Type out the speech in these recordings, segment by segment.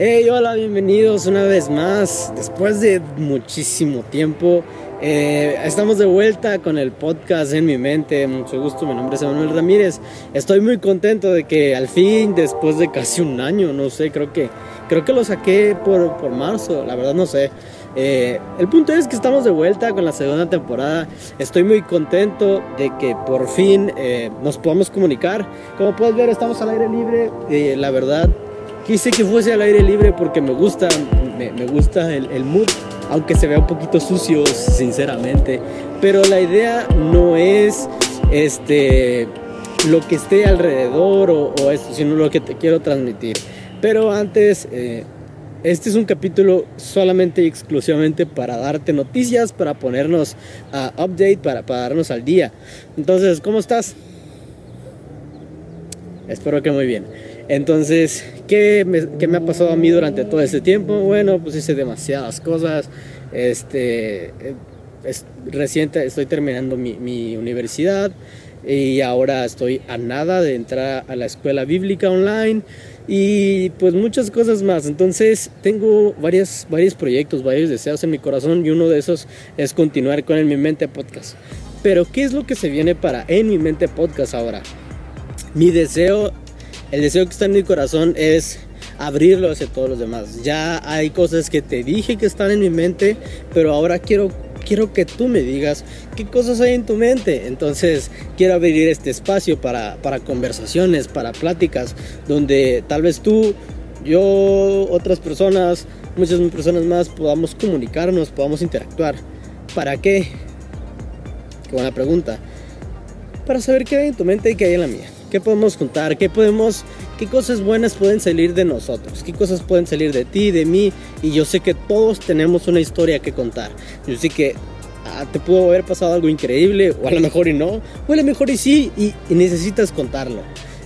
Hey, hola, bienvenidos una vez más. Después de muchísimo tiempo, eh, estamos de vuelta con el podcast en mi mente. Mucho gusto, mi nombre es Emanuel Ramírez. Estoy muy contento de que al fin, después de casi un año, no sé, creo que, creo que lo saqué por, por marzo, la verdad no sé. Eh, el punto es que estamos de vuelta con la segunda temporada. Estoy muy contento de que por fin eh, nos podamos comunicar. Como puedes ver, estamos al aire libre. la verdad, quise que fuese al aire libre porque me gusta, me, gusta el, mood, aunque se vea un poquito sucio, sinceramente. Pero la idea no es este lo que esté alrededor o, esto, sino lo que te quiero transmitir. Pero antes, eh, este es un capítulo solamente y exclusivamente para darte noticias, para ponernos a update, para, para darnos al día. Entonces, ¿cómo estás? Espero que muy bien. Entonces, ¿qué me, ha pasado a mí durante todo este tiempo? Bueno, pues hice demasiadas cosas. Este, es, reciente estoy terminando mi, universidad y ahora estoy a nada de entrar a la escuela bíblica online y pues muchas cosas más. Entonces tengo varios, varios proyectos, varios deseos en mi corazón y uno de esos es continuar con En Mi Mente Podcast. Pero ¿qué es lo que se viene para En Mi Mente Podcast ahora? Mi deseo el deseo que está en mi corazón es abrirlo hacia todos los demás. Ya hay cosas que te dije que están en mi mente, pero ahora quiero quiero que tú me digas qué cosas hay en tu mente. Entonces quiero abrir este espacio para, para conversaciones, para pláticas, donde tal vez tú, yo, otras personas, muchas personas más podamos comunicarnos, podamos interactuar. ¿Para qué? Qué buena pregunta. Para saber qué hay en tu mente y qué hay en la mía. ¿Qué podemos contar? ¿Qué podemos, qué cosas buenas pueden salir de nosotros? ¿Qué cosas pueden salir de ti, de mí? Y yo sé que todos tenemos una historia que contar. Yo sé que ah, te pudo haber pasado algo increíble, o a lo mejor y no, o a lo mejor y sí, y, y necesitas contarlo.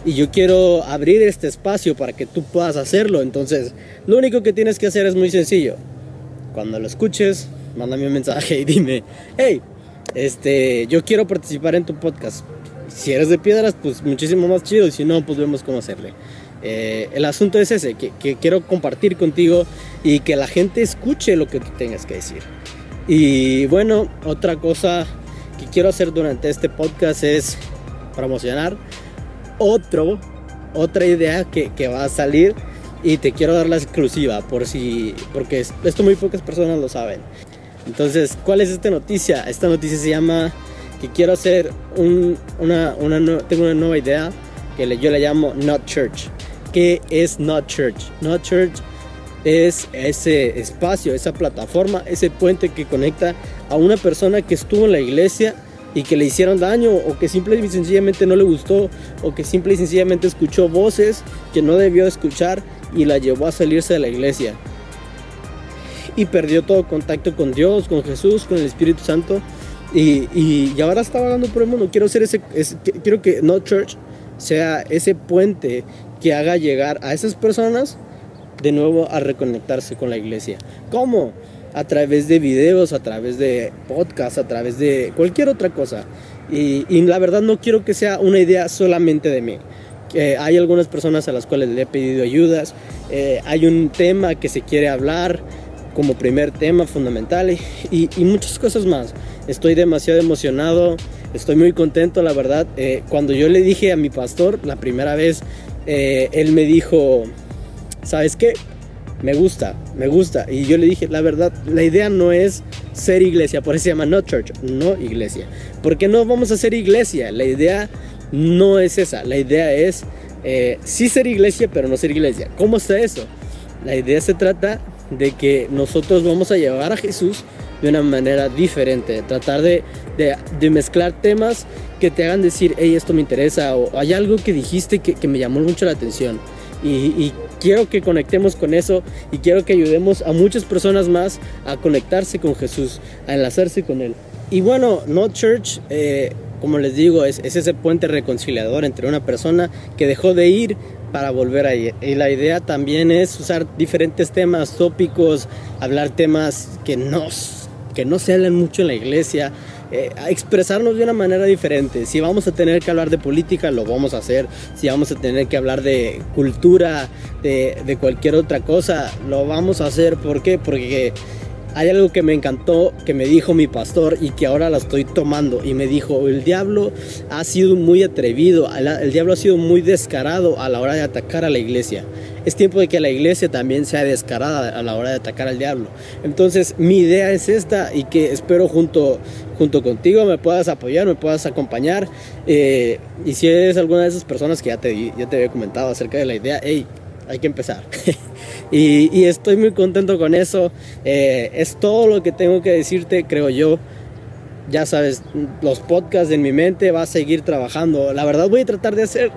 Y yo quiero abrir este espacio para que tú puedas hacerlo. Entonces, lo único que tienes que hacer es muy sencillo. Cuando lo escuches, mándame un mensaje y dime, hey, este, yo quiero participar en tu podcast si eres de piedras, pues muchísimo más chido. Y si no, pues vemos cómo hacerle. Eh, el asunto es ese, que, quiero compartir contigo y que la gente escuche lo que tú tengas que decir. Y bueno, otra cosa que quiero hacer durante este podcast es promocionar otro, otra idea que, que va a salir y te quiero dar la exclusiva por si, porque esto muy pocas personas lo saben. Entonces, ¿cuál es esta noticia? Esta noticia se llama quiero hacer una, una, tengo una nueva idea que yo le llamo Not Church. ¿Qué es Not Church? Not Church es ese espacio, esa plataforma, ese puente que conecta a una persona que estuvo en la iglesia y que le hicieron daño o que simple y sencillamente no le gustó o que simple y sencillamente escuchó voces que no debió escuchar y la llevó a salirse de la iglesia y perdió todo contacto con Dios, con Jesús, con el Espíritu Santo y, y, ahora está vagando por el mundo. Quiero ser ese, quiero que No Church sea ese puente que haga llegar a esas personas de nuevo a reconectarse con la iglesia. ¿Cómo? A través de videos, a través de podcasts, a través de cualquier otra cosa. Y, y la verdad no quiero que sea una idea solamente de mí. Eh, hay algunas personas a las cuales le he pedido ayudas. Eh, hay un tema que se quiere hablar como primer tema fundamental y, muchas cosas más. Estoy demasiado emocionado, estoy muy contento, la verdad. Eh, cuando yo le dije a mi pastor la primera vez, eh, él me dijo, ¿sabes qué? Me gusta, me gusta. Y yo le dije, la verdad, la idea no es ser iglesia, por eso se llama no church, no iglesia. Porque no vamos a ser iglesia, la idea no es esa, la idea es eh, sí ser iglesia, pero no ser iglesia. ¿Cómo está eso? La idea se trata de que nosotros vamos a llevar a Jesús de una manera diferente, tratar de, de, mezclar temas que te hagan decir, hey, esto me interesa, o hay algo que dijiste que, que me llamó mucho la atención. Y, quiero que conectemos con eso y quiero que ayudemos a muchas personas más a conectarse con Jesús, a enlazarse con Él. Y bueno, No Church, eh, como les digo, es, ese puente reconciliador entre una persona que dejó de ir para volver a ir. Y la idea también es usar diferentes temas tópicos, hablar temas que nos que no se hablan mucho en la iglesia, eh, expresarnos de una manera diferente. Si vamos a tener que hablar de política, lo vamos a hacer. Si vamos a tener que hablar de cultura, de, de cualquier otra cosa, lo vamos a hacer. ¿Por qué? Porque hay algo que me encantó, que me dijo mi pastor y que ahora la estoy tomando. Y me dijo, el diablo ha sido muy atrevido, el diablo ha sido muy descarado a la hora de atacar a la iglesia. Es tiempo de que la iglesia también sea descarada a la hora de atacar al diablo. Entonces mi idea es esta y que espero junto, junto contigo me puedas apoyar, me puedas acompañar. Eh, y si eres alguna de esas personas que ya te, ya te había comentado acerca de la idea, hey, hay que empezar. y, estoy muy contento con eso. Eh, es todo lo que tengo que decirte, creo yo. Ya sabes, los podcasts en mi mente va a seguir trabajando. La verdad voy a tratar de hacer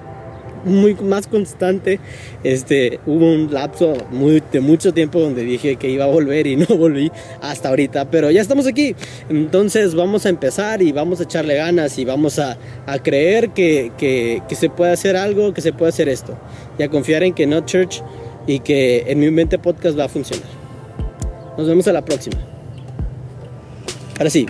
muy más constante. Este, hubo un lapso muy, de mucho tiempo donde dije que iba a volver y no volví hasta ahorita, pero ya estamos aquí. Entonces vamos a empezar y vamos a echarle ganas y vamos a, a creer que, que, se puede hacer algo, que se puede hacer esto. Y a confiar en que No Church y que en mi mente podcast va a funcionar. Nos vemos a la próxima. Ahora sí,